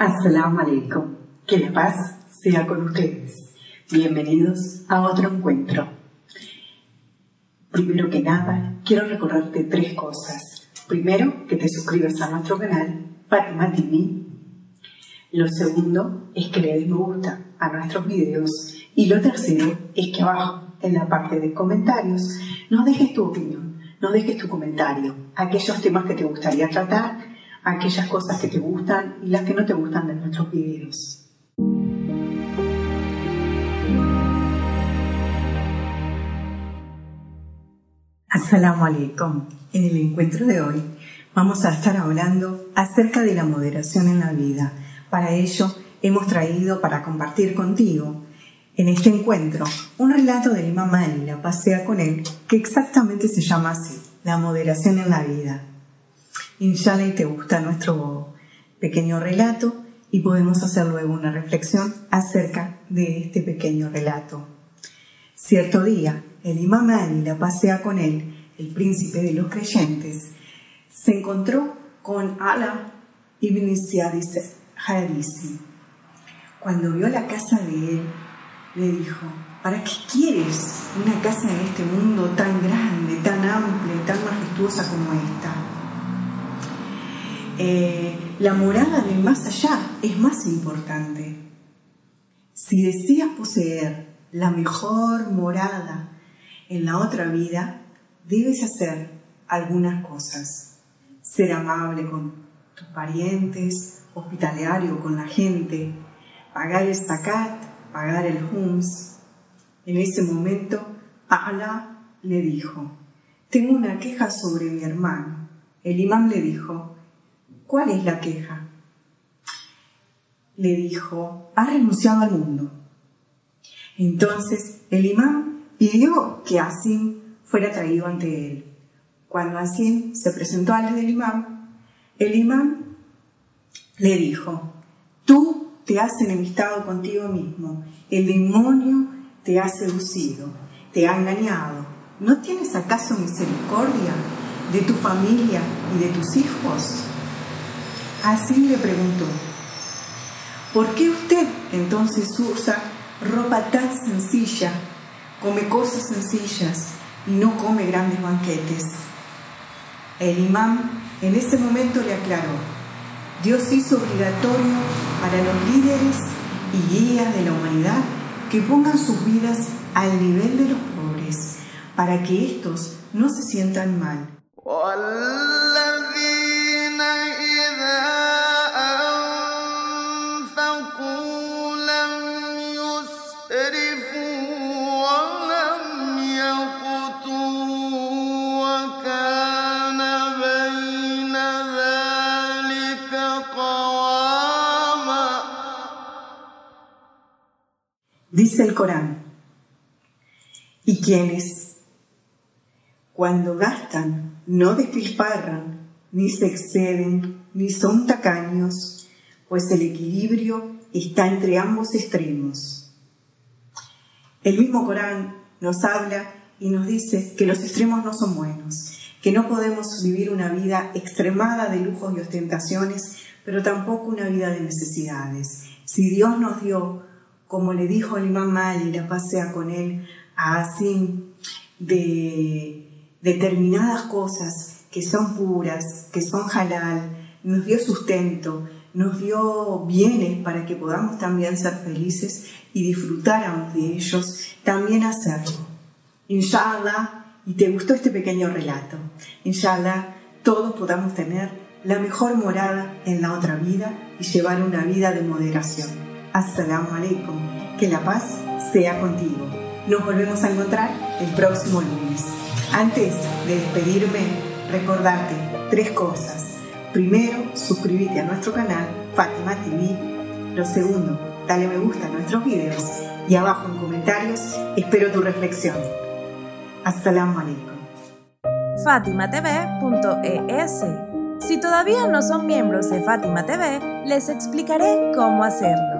Assalamu alaikum. Que la paz sea con ustedes. Bienvenidos a otro encuentro. Primero que nada, quiero recordarte tres cosas. Primero, que te suscribas a nuestro canal Fátima TV. Lo segundo es que le des me gusta a nuestros videos. Y lo tercero es que abajo, en la parte de comentarios, nos dejes tu opinión, nos dejes tu comentario, aquellos temas que te gustaría tratar aquellas cosas que te gustan y las que no te gustan de nuestros videos. Assalamu alaikum. En el encuentro de hoy vamos a estar hablando acerca de la moderación en la vida. Para ello hemos traído para compartir contigo en este encuentro un relato del imam Ali, la pasea con él, que exactamente se llama así, la moderación en la vida. Inshallah y te gusta nuestro pequeño relato y podemos hacer luego una reflexión acerca de este pequeño relato. Cierto día, el imam Ali la pasea con él, el príncipe de los creyentes, se encontró con Ala ibn Ziyad Harisi. Cuando vio la casa de él, le dijo, ¿para qué quieres una casa en este mundo tan grande, tan amplia y tan majestuosa como esta? Eh, la morada del más allá es más importante. Si deseas poseer la mejor morada en la otra vida, debes hacer algunas cosas. Ser amable con tus parientes, hospitalario con la gente, pagar el zakat, pagar el hums. En ese momento, Allah le dijo, tengo una queja sobre mi hermano. El imán le dijo, ¿Cuál es la queja? Le dijo, ha renunciado al mundo. Entonces el imán pidió que Asim fuera traído ante él. Cuando Asim se presentó al del imán, el imán le dijo, tú te has enemistado contigo mismo, el demonio te ha seducido, te ha engañado. ¿No tienes acaso misericordia de tu familia y de tus hijos? Así le preguntó, ¿por qué usted entonces usa ropa tan sencilla, come cosas sencillas y no come grandes banquetes? El imán en ese momento le aclaró, Dios hizo obligatorio para los líderes y guías de la humanidad que pongan sus vidas al nivel de los pobres, para que estos no se sientan mal. Dice el Corán, y quienes cuando gastan no despilfarran, ni se exceden, ni son tacaños, pues el equilibrio está entre ambos extremos. El mismo Corán nos habla y nos dice que los extremos no son buenos, que no podemos vivir una vida extremada de lujos y ostentaciones, pero tampoco una vida de necesidades. Si Dios nos dio como le dijo el imán Mali, la pasea con él, así de determinadas cosas que son puras, que son halal, nos dio sustento, nos dio bienes para que podamos también ser felices y disfrutáramos de ellos, también hacerlo. Inshallah, y te gustó este pequeño relato, inshallah, todos podamos tener la mejor morada en la otra vida y llevar una vida de moderación. Assalamu alaikum. Que la paz sea contigo. Nos volvemos a encontrar el próximo lunes. Antes de despedirme, recordarte tres cosas. Primero, suscríbete a nuestro canal Fátima TV. Lo segundo, dale me gusta a nuestros videos. Y abajo en comentarios espero tu reflexión. Assalamu alaikum. FátimaTV.es Si todavía no son miembros de Fátima TV, les explicaré cómo hacerlo.